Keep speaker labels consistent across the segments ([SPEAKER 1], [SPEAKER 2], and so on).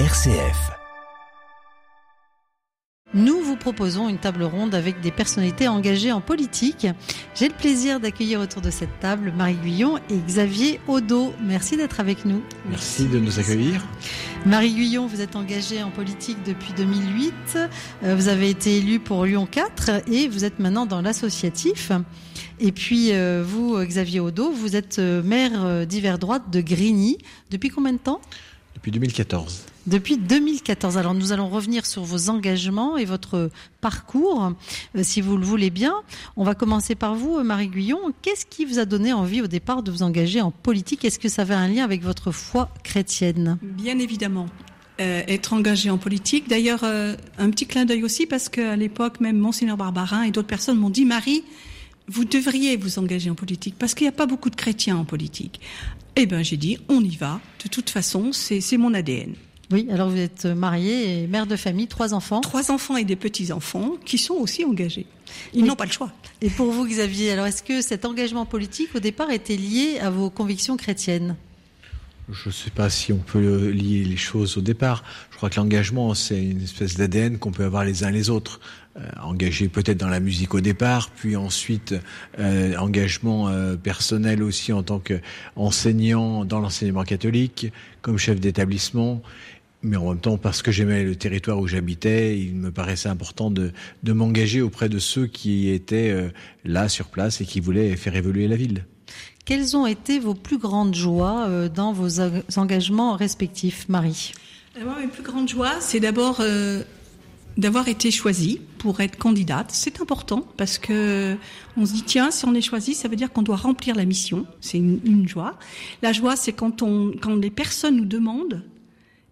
[SPEAKER 1] RCF.
[SPEAKER 2] Nous vous proposons une table ronde avec des personnalités engagées en politique. J'ai le plaisir d'accueillir autour de cette table Marie Guyon et Xavier Odo. Merci d'être avec nous.
[SPEAKER 3] Merci de nous accueillir.
[SPEAKER 2] Marie Guyon, vous êtes engagée en politique depuis 2008. Euh, Vous avez été élue pour Lyon 4 et vous êtes maintenant dans l'associatif. Et puis euh, vous, Xavier Odo, vous êtes euh, maire d'hiver droite de Grigny. Depuis combien de temps?
[SPEAKER 3] Depuis 2014.
[SPEAKER 2] Depuis 2014. Alors nous allons revenir sur vos engagements et votre parcours, euh, si vous le voulez bien. On va commencer par vous, euh, Marie Guyon. Qu'est-ce qui vous a donné envie au départ de vous engager en politique? Est-ce que ça avait un lien avec votre foi chrétienne?
[SPEAKER 4] Bien évidemment. Euh, être engagé en politique. D'ailleurs, euh, un petit clin d'œil aussi parce qu'à l'époque, même Monseigneur Barbarin et d'autres personnes m'ont dit, Marie, vous devriez vous engager en politique parce qu'il n'y a pas beaucoup de chrétiens en politique. Eh ben, j'ai dit, on y va. De toute façon, c'est mon ADN.
[SPEAKER 2] Oui, alors vous êtes mariée et mère de famille, trois enfants.
[SPEAKER 4] Trois enfants et des petits-enfants qui sont aussi engagés. Ils n'ont pas le choix.
[SPEAKER 2] Et pour vous, Xavier, alors est-ce que cet engagement politique, au départ, était lié à vos convictions chrétiennes?
[SPEAKER 3] Je ne sais pas si on peut lier les choses au départ. Je crois que l'engagement, c'est une espèce d'ADN qu'on peut avoir les uns les autres. Euh, engagé peut-être dans la musique au départ, puis ensuite euh, engagement euh, personnel aussi en tant qu'enseignant dans l'enseignement catholique, comme chef d'établissement. Mais en même temps, parce que j'aimais le territoire où j'habitais, il me paraissait important de, de m'engager auprès de ceux qui étaient euh, là sur place et qui voulaient faire évoluer la ville.
[SPEAKER 2] Quelles ont été vos plus grandes joies euh, dans vos eng- engagements respectifs, Marie?
[SPEAKER 4] Euh, Moi, mes plus grandes joies, c'est d'abord euh, d'avoir été choisie pour être candidate. C'est important parce que on se dit tiens, si on est choisi, ça veut dire qu'on doit remplir la mission. C'est une, joie. La joie, c'est quand les personnes nous demandent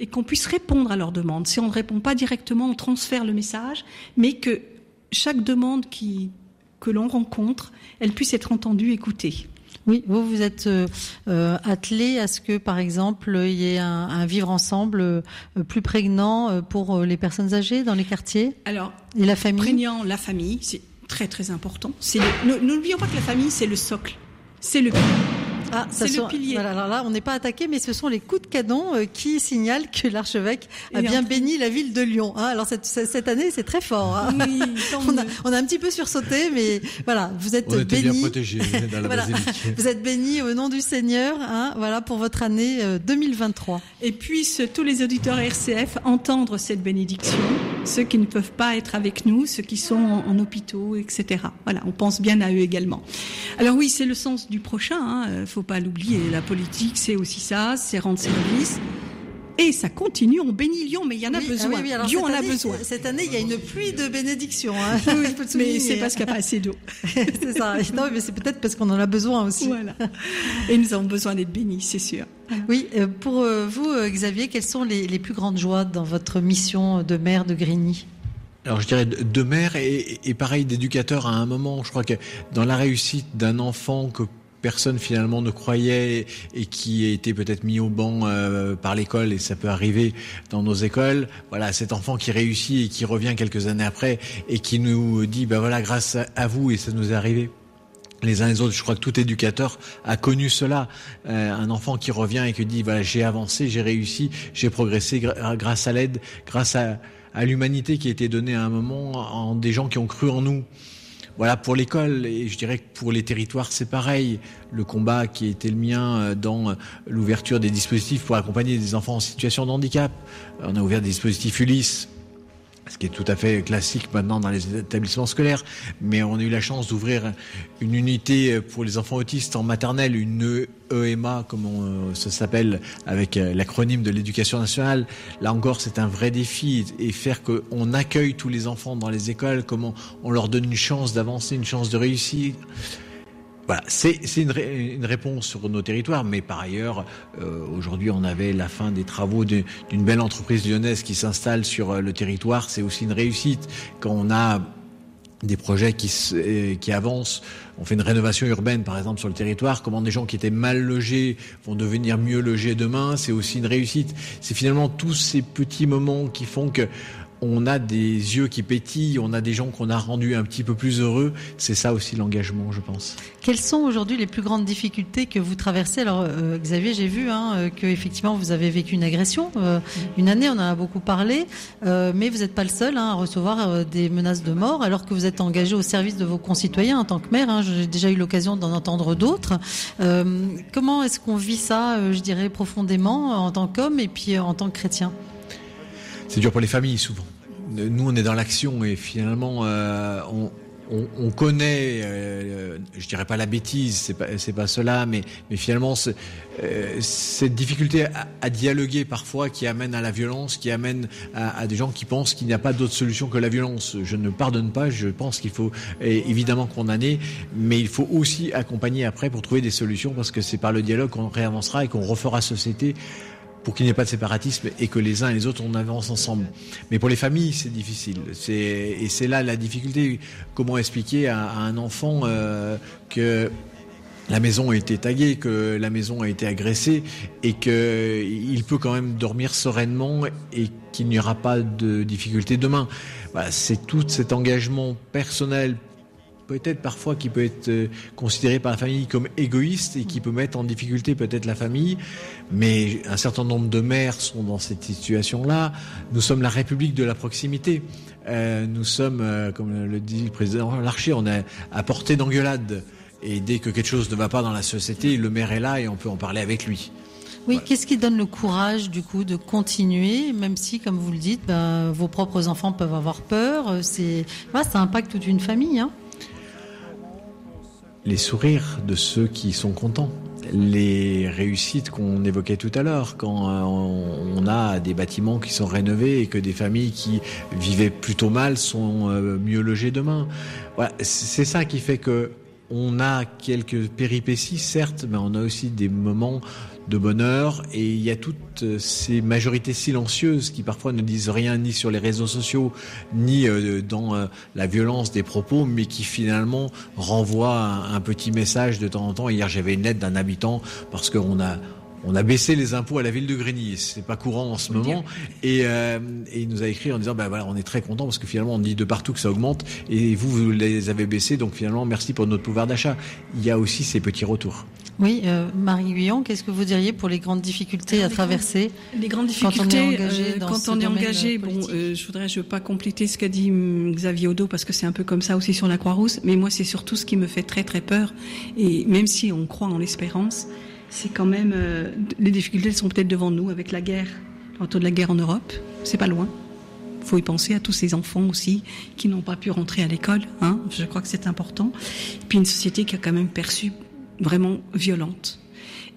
[SPEAKER 4] et qu'on puisse répondre à leurs demandes. Si on ne répond pas directement, on transfère le message, mais que chaque demande que l'on rencontre, elle puisse être entendue, écoutée.
[SPEAKER 2] Oui, vous vous êtes euh, euh, attelé à ce que, par exemple, il y ait un, un vivre ensemble euh, plus prégnant euh, pour les personnes âgées dans les quartiers
[SPEAKER 4] Alors,
[SPEAKER 2] et la famille.
[SPEAKER 4] prégnant la famille, c'est très très important. N'oublions pas que la famille, c'est le socle, c'est le
[SPEAKER 2] Ah, ça
[SPEAKER 4] C'est le
[SPEAKER 2] sont-
[SPEAKER 4] pilier.
[SPEAKER 2] Voilà, alors là, on n'est pas attaqué, mais ce sont les coups de canon euh, qui signalent que l'archevêque a bien béni la ville de Lyon. hein. alors cette, cette année, c'est très fort. hein.
[SPEAKER 4] Oui,
[SPEAKER 2] on, a, on a un petit peu sursauté, mais voilà, vous êtes
[SPEAKER 3] On était bien
[SPEAKER 2] béni.
[SPEAKER 3] protégés dans la
[SPEAKER 2] Voilà. Vous êtes béni au nom du Seigneur, hein, voilà pour votre année euh, 2023.
[SPEAKER 4] Et puissent tous les auditeurs RCF entendre cette bénédiction, ceux qui ne peuvent pas être avec nous, ceux qui sont en, hôpitaux, etc. Voilà, on pense bien à eux également. Alors oui, c'est le sens du prochain, hein, faut pas l'oublier. La politique, c'est aussi ça, c'est rendre service. Et ça continue, on bénit Lyon, mais il y en a
[SPEAKER 2] Oui, ah
[SPEAKER 4] besoin.
[SPEAKER 2] oui, oui, alors
[SPEAKER 4] Lyon en a besoin.
[SPEAKER 2] Cette année, il y a une pluie de bénédictions. Hein.
[SPEAKER 4] Mais c'est parce qu'il n'y a pas assez d'eau.
[SPEAKER 2] c'est ça. Non, mais c'est peut-être parce qu'on en a besoin aussi.
[SPEAKER 4] Voilà. Et nous avons besoin d'être bénis, c'est sûr.
[SPEAKER 2] Oui, euh, pour euh, vous, euh, Xavier, quelles sont les, les plus grandes joies dans votre mission de maire de Grigny?
[SPEAKER 3] Alors je dirais de de mère et, et pareil d'éducateur à un moment. Je crois que dans la réussite d'un enfant que personne finalement ne croyait et qui a été peut-être mis au banc euh, par l'école et ça peut arriver dans nos écoles. Voilà, cet enfant qui réussit et qui revient quelques années après et qui nous dit bah voilà grâce à- vous et ça nous est arrivé les uns les autres. Je crois que tout éducateur a connu cela. Euh, un enfant qui revient et qui dit voilà j'ai avancé, j'ai réussi, j'ai progressé grâce à l'aide, grâce à, à l'humanité qui a été donnée à un moment en des gens qui ont cru en nous. Voilà pour l'école et je dirais que pour les territoires c'est pareil. Le combat qui été le mien euh, dans l'ouverture des dispositifs pour accompagner des enfants en situation de handicap. On a ouvert des dispositifs Ulysse ce qui est tout à fait classique maintenant dans les établissements scolaires, mais on a eu la chance d'ouvrir une unité pour les enfants autistes en maternelle, une EMA comme on, euh, s'appelle avec euh, l'acronyme de l'éducation nationale. Là encore, c'est un vrai défi et faire qu'on accueille tous les enfants dans les écoles, comment on leur donne une chance d'avancer, une chance de réussir. Voilà, c'est c'est une, une réponse sur nos territoires, mais par ailleurs, euh, aujourd'hui, on avait la fin des travaux d'une belle entreprise lyonnaise qui s'installe sur euh, le territoire. C'est aussi une réussite quand on a des projets qui, euh, qui avancent. On fait une rénovation urbaine, par exemple, sur le territoire. Comment des gens qui étaient mal logés vont devenir mieux logés demain, c'est aussi une réussite. C'est finalement tous ces petits moments qui font que on a des yeux qui pétillent, on a des gens qu'on a rendus un petit peu plus heureux. C'est ça aussi l'engagement, je pense.
[SPEAKER 2] Quelles sont aujourd'hui les plus grandes difficultés que vous traversez Alors, euh, Xavier, j'ai vu hein, euh, que effectivement vous avez vécu une agression. Euh, une année, on en a beaucoup parlé, mais vous n'êtes pas le seul hein, à recevoir des menaces de mort, alors que vous êtes engagé au service de vos concitoyens en tant que maire. Hein, j'ai déjà eu l'occasion d'en entendre d'autres. comment est-ce qu'on vit ça, je dirais, profondément en tant qu'homme et puis en tant que chrétien?
[SPEAKER 3] C'est dur pour les familles souvent nous, on est dans l'action et finalement, euh, on, on, connaît, euh, je dirais pas la bêtise, c'est pas pas cela, mais mais finalement euh, cette difficulté à, dialoguer parfois qui amène à la violence, qui amène à, des gens qui pensent qu'il n'y a pas d'autre solution que la violence. Je ne pardonne pas, je pense qu'il faut évidemment condamner, mais il faut aussi accompagner après pour trouver des solutions parce que c'est par le dialogue qu'on réavancera et qu'on refera société pour qu'il n'y ait pas de séparatisme et que les uns et les autres on avance ensemble. Mais pour les familles, c'est difficile. C'est et c'est là la difficulté. Comment expliquer à, un enfant euh, que la maison a été taguée, que la maison a été agressée et que il peut quand même dormir sereinement et qu'il n'y aura pas de difficulté demain? c'est tout cet engagement personnel peut-être parfois qui peut être euh, considéré par la famille comme égoïste et qui peut mettre en difficulté peut-être la famille. Mais un certain nombre de mères sont dans cette situation-là. Nous sommes la République de la proximité. Euh, nous sommes, euh, comme le dit le président Larcher, on est à portée d'engueulade. Et dès que quelque chose ne va pas dans la société, le maire est là et on peut en parler avec lui.
[SPEAKER 2] Oui, qu'est-ce qui donne le courage du coup de continuer, même si, comme vous le dites, ben, vos propres enfants peuvent avoir peur. C'est, ça impacte toute une famille. Hein
[SPEAKER 3] les sourires de ceux qui sont contents, les réussites qu'on évoquait tout à l'heure, quand euh, on a des bâtiments qui sont rénovés et que des familles qui vivaient plutôt mal sont euh, mieux logées demain. Voilà, c'est ça qui fait que on a quelques péripéties, certes, mais on a aussi des moments de bonheur et il y a toutes ces majorités silencieuses qui parfois ne disent rien ni sur les réseaux sociaux ni euh, dans euh, la violence des propos mais qui finalement renvoient un, petit message de temps en temps. Hier j'avais une lettre d'un habitant parce qu'on a on a baissé les impôts à la ville de Grigny. C'est pas courant en ce moment. Et, euh, et, il nous a écrit en disant, ben voilà, on est très content parce que finalement on dit de partout que ça augmente et vous vous les avez baissés. Donc finalement, merci pour notre pouvoir d'achat. Il y a aussi ces petits retours.
[SPEAKER 2] Oui, euh, Marie Guyon, qu'est-ce que vous diriez pour les grandes difficultés à traverser
[SPEAKER 4] Les grandes difficultés quand on est engagé, euh, bon, euh, je voudrais, je veux pas compléter ce qu'a dit hum, Xavier Odo parce que c'est un peu comme ça aussi sur la Croix-Rousse, mais moi c'est surtout ce qui me fait très très peur. Et même si on croit en l'espérance, c'est quand même euh, les difficultés sont peut-être devant nous avec la guerre, autour de la guerre en Europe, c'est pas loin. Il faut y penser à tous ces enfants aussi qui n'ont pas pu rentrer à l'école. Hein, je crois que c'est important. Puis une société qui a quand même perçu vraiment violente.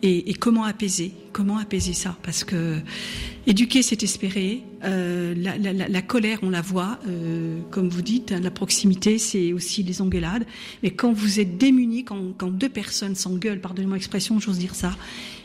[SPEAKER 4] Et, comment apaiser Comment apaiser ça Parce que éduquer, c'est espérer. Euh, la, la, la, colère, on la voit, euh, comme vous dites. Hein, la proximité, c'est aussi les engueulades. Mais quand vous êtes démunis, quand, quand deux personnes s'engueulent, pardonnez-moi l'expression, j'ose dire ça,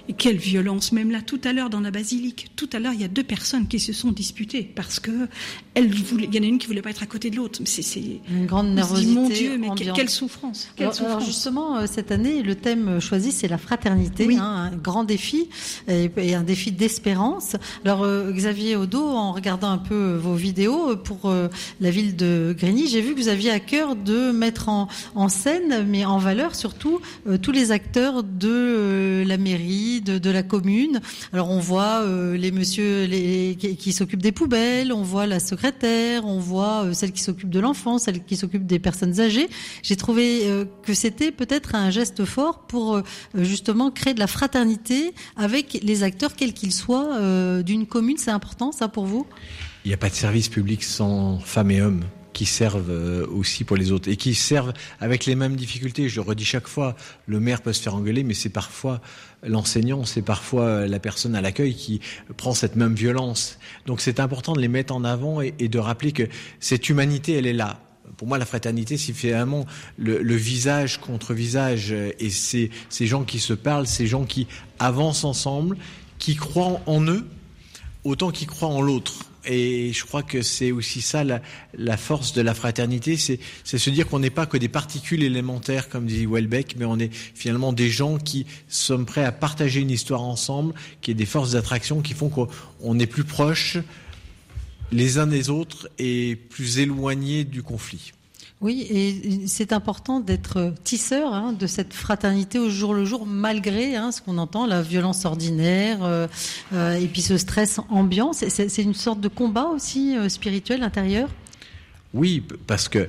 [SPEAKER 4] et quelle violence, même là, tout à l'heure dans la basilique, tout à l'heure, il y a deux personnes qui se sont disputées parce que il y en a une qui voulait pas être à côté de l'autre. C'est
[SPEAKER 2] une grande nervosité.
[SPEAKER 4] mon Dieu, mais quelle souffrance, quelle souffrance.
[SPEAKER 2] Alors justement, euh, cette année, le thème choisi, c'est la fraternité, hein, un grand défi et, un défi d'espérance. Alors euh, Xavier Odo, en regardant un peu vos vidéos pour euh, la ville de Grigny, j'ai vu que vous aviez à cœur de mettre en, scène, mais en valeur surtout, tous les acteurs de la mairie de, la commune. Alors on voit euh, les messieurs les, qui, s'occupent des poubelles, on voit la secrétaire, on voit euh, celle qui s'occupe de l'enfant, celle qui s'occupe des personnes âgées. J'ai trouvé euh, que c'était peut-être un geste fort pour justement créer de la fraternité avec les acteurs, quels qu'ils soient, d'une commune. C'est important ça pour vous?
[SPEAKER 3] Il n'y a pas de service public sans femmes et hommes qui servent euh, aussi pour les autres et qui servent avec les mêmes difficultés. Je redis chaque fois, le maire peut se faire engueuler, mais c'est parfois l'enseignant, c'est parfois la personne à l'accueil qui prend cette même violence. Donc c'est important de les mettre en avant et, de rappeler que cette humanité, elle est là pour moi, la fraternité, c'est finalement le, le, visage contre visage. Et c'est ces gens qui se parlent, ces gens qui avancent ensemble, qui croient en eux autant qu'ils croient en l'autre. Et je crois que c'est aussi ça la, force de la fraternité, c'est se dire qu'on n'est pas que des particules élémentaires, comme dit Welbeck, mais on est finalement des gens qui sommes prêts à partager une histoire ensemble, qui est des forces d'attraction qui font qu'on est plus proche les uns des autres et plus éloignés du conflit.
[SPEAKER 2] Oui, et c'est important d'être tisseur hein, de cette fraternité au jour le jour, malgré hein, ce qu'on entend, la violence ordinaire euh, euh, et puis ce stress ambiant. C'est une sorte de combat aussi euh, spirituel intérieur?
[SPEAKER 3] Oui, parce que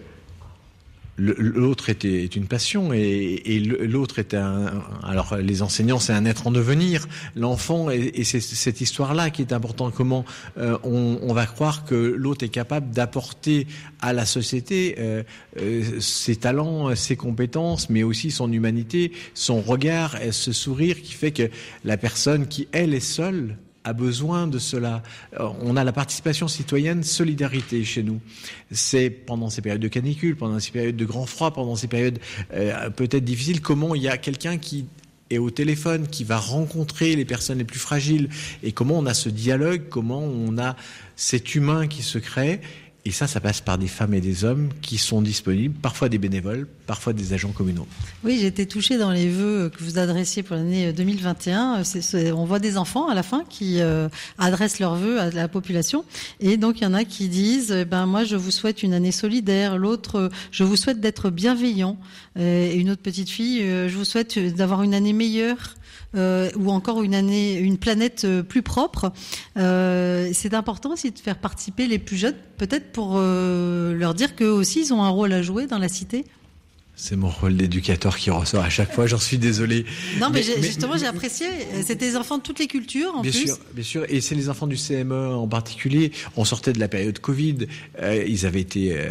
[SPEAKER 3] l'autre était est une passion et, l'autre est un alors les enseignants c'est un être en devenir. L'enfant et, c'est cette histoire là qui est importante. Comment euh, on, va croire que l'autre est capable d'apporter à la société euh, euh, ses talents ses compétences mais aussi son humanité son regard et ce sourire qui fait que la personne qui elle est seule a besoin de cela. Euh, on a la participation citoyenne, solidarité chez nous. C'est pendant ces périodes de canicule, pendant ces périodes de grand froid, pendant ces périodes euh, peut-être difficiles, comment il y a quelqu'un qui est au téléphone, qui va rencontrer les personnes les plus fragiles, et comment on a ce dialogue, comment on a cet humain qui se crée, et ça, ça passe par des femmes et des hommes qui sont disponibles, parfois des bénévoles, parfois des agents communaux.
[SPEAKER 2] Oui, j'ai été touchée dans les vœux que vous adressiez pour l'année 2021. on voit des enfants à la fin qui euh, adressent leurs vœux à la population. Et donc, il y en a qui disent, ben, moi, je vous souhaite une année solidaire. L'autre, je vous souhaite d'être bienveillant. Euh, et une autre petite fille, euh, je vous souhaite d'avoir une année meilleure. Euh, ou encore une année, une planète euh, plus propre. Euh, c'est important aussi de faire participer les plus jeunes, peut-être pour leur dire qu'eux aussi ils ont un rôle à jouer dans la cité.
[SPEAKER 3] C'est mon rôle d'éducateur qui ressort à chaque fois, j'en suis désolé.
[SPEAKER 2] Non, mais, justement, j'ai apprécié. C'était des enfants de toutes les cultures, en
[SPEAKER 3] bien
[SPEAKER 2] plus.
[SPEAKER 3] Sûr, bien sûr, et c'est les enfants du CME en particulier. On sortait de la période Covid, euh, ils avaient été euh,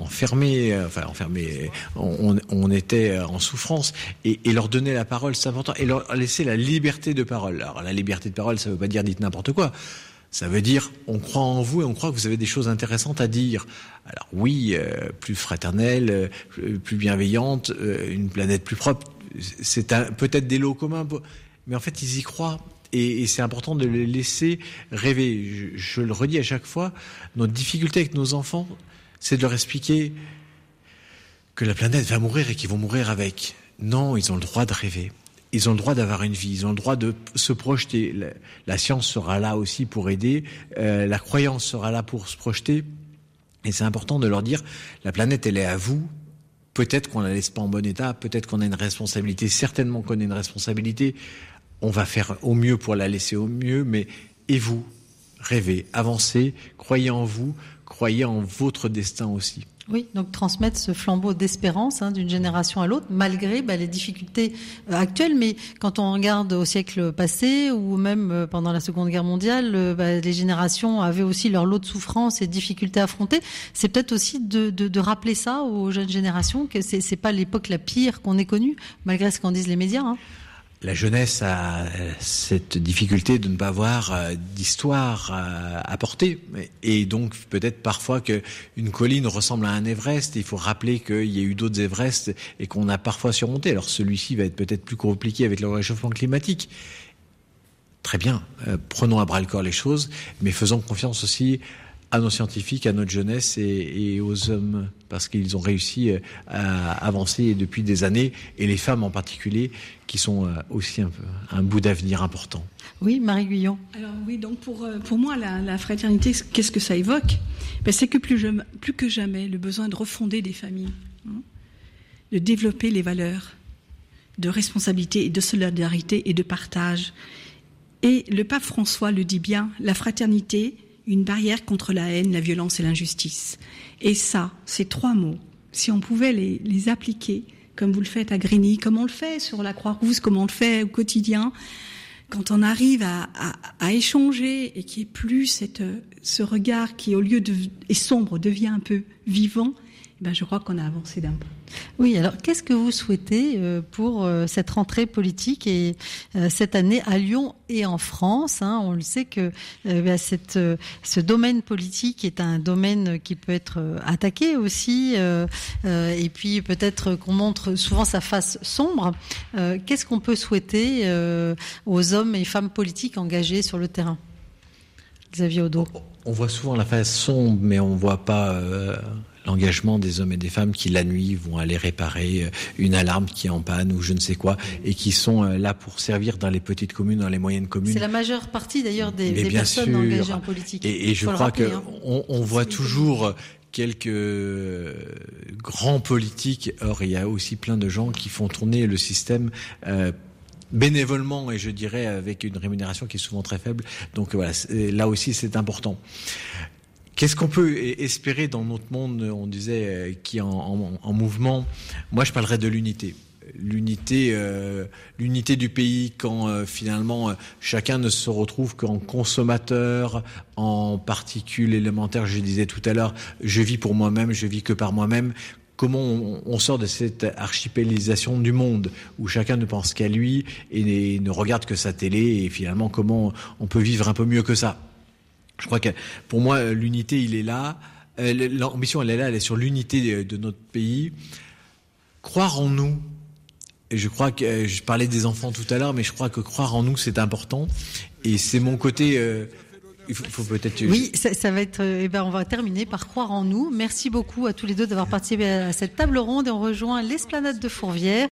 [SPEAKER 3] enfermés, euh, enfin enfermés, on, on, était en souffrance, et, et, leur donner la parole, c'est important, et leur laisser la liberté de parole. Alors la liberté de parole, ça veut pas dire dites n'importe quoi. Ça veut dire on croit en vous et on croit que vous avez des choses intéressantes à dire. Alors oui, euh, plus fraternelle, euh, plus bienveillante, euh, une planète plus propre, c'est peut-être des lots communs, mais en fait ils y croient. Et, c'est important de les laisser rêver. Je, je, le redis à chaque fois, notre difficulté avec nos enfants, c'est de leur expliquer que la planète va mourir et qu'ils vont mourir avec. Non, ils ont le droit de rêver ils ont le droit d'avoir une vie, ils ont le droit de se projeter. La, science sera là aussi pour aider, euh, la croyance sera là pour se projeter. Et c'est important de leur dire, la planète, elle est à vous. Peut-être qu'on la laisse pas en bon état, peut-être qu'on a une responsabilité, certainement qu'on a une responsabilité. On va faire au mieux pour la laisser au mieux, mais et vous, rêvez, avancez, croyez en vous, croyez en votre destin aussi.
[SPEAKER 2] Oui, donc transmettre ce flambeau d'espérance hein, d'une génération à l'autre, malgré bah, les difficultés euh, actuelles. Mais quand on regarde au siècle passé, ou même euh, pendant la Seconde Guerre mondiale, euh, bah, les générations avaient aussi leur lot de souffrances et de difficultés à affronter. C'est peut-être aussi de, rappeler ça aux jeunes générations, que c'est, c'est pas l'époque la pire qu'on ait connue, malgré ce qu'en disent les médias. Hein
[SPEAKER 3] la jeunesse a cette difficulté de ne pas avoir euh, d'histoire à porter. Et donc, peut-être parfois qu'une colline ressemble à un Everest. il faut rappeler qu'il y a eu d'autres Everest et qu'on a parfois surmonté. Alors, celui-ci va être peut-être plus compliqué avec le réchauffement climatique. Très bien. Euh, prenons à bras le corps les choses, mais faisons confiance aussi à nos scientifiques, à notre jeunesse et, aux hommes, parce qu'ils ont réussi euh, à avancer depuis des années, et les femmes en particulier, qui sont euh, aussi un, un bout d'avenir important.
[SPEAKER 2] Oui, Marie Guyon.
[SPEAKER 4] Alors oui, donc pour, euh, pour moi, la, fraternité, qu'est-ce que ça évoque? Ben, C'est que plus, plus que jamais, le besoin de refonder des familles, hein, de développer les valeurs de responsabilité et de solidarité et de partage. Et le pape François le dit bien, la fraternité, une barrière contre la haine, la violence et l'injustice. Et ça, ces trois mots, si on pouvait les, appliquer, comme vous le faites à Grigny, comme on le fait sur la Croix-Rousse, comme on le fait au quotidien, quand on arrive à, échanger et qu'il n'y ait plus cette, ce regard qui, au lieu de est sombre, devient un peu vivant, ben je crois qu'on a avancé d'un peu.
[SPEAKER 2] Oui, alors qu'est-ce que vous souhaitez euh, pour euh, cette rentrée politique et euh, cette année à Lyon et en France hein? On le sait que cette, ce domaine politique est un domaine qui peut être attaqué aussi, et puis peut-être qu'on montre souvent sa face sombre. Qu'est-ce qu'on peut souhaiter aux hommes et femmes politiques engagés sur le terrain? Xavier Odo.
[SPEAKER 3] On voit souvent la face sombre, mais on voit pas l'engagement des hommes et des femmes qui la nuit vont aller réparer euh, une alarme qui est en panne ou je ne sais quoi et qui sont euh, là pour servir dans les petites communes, dans les moyennes communes. C'est
[SPEAKER 2] la majeure partie d'ailleurs des, des personnes engagées en politique.
[SPEAKER 3] Et, et je crois que hein. on voit toujours quelques grands politiques. Or, il y a aussi plein de gens qui font tourner le système euh, bénévolement et je dirais avec une rémunération qui est souvent très faible. Donc voilà, là aussi c'est important. Qu'est-ce qu'on peut espérer dans notre monde, on disait, euh, qui est en, mouvement? Moi, je parlerais de l'unité. L'unité, euh, l'unité du pays quand euh, finalement chacun ne se retrouve qu'en consommateur, en particules élémentaires. Je disais tout à l'heure, je vis pour moi-même, je vis que par moi-même comment on, sort de cette archipélisation du monde où chacun ne pense qu'à lui et ne regarde que sa télé et finalement comment on peut vivre un peu mieux que ça? Je crois que pour moi l'unité il est là, euh, l'ambition elle est là, elle est sur l'unité de notre pays. Croire en nous, et je crois que euh, je parlais des enfants tout à l'heure, mais je crois que croire en nous c'est important et c'est mon côté euh, il faut, peut-être.
[SPEAKER 2] Oui, ça, va être. Eh ben, on va terminer par croire en nous. Merci beaucoup à tous les deux d'avoir participé à cette table ronde et on rejoint l'esplanade de Fourvière.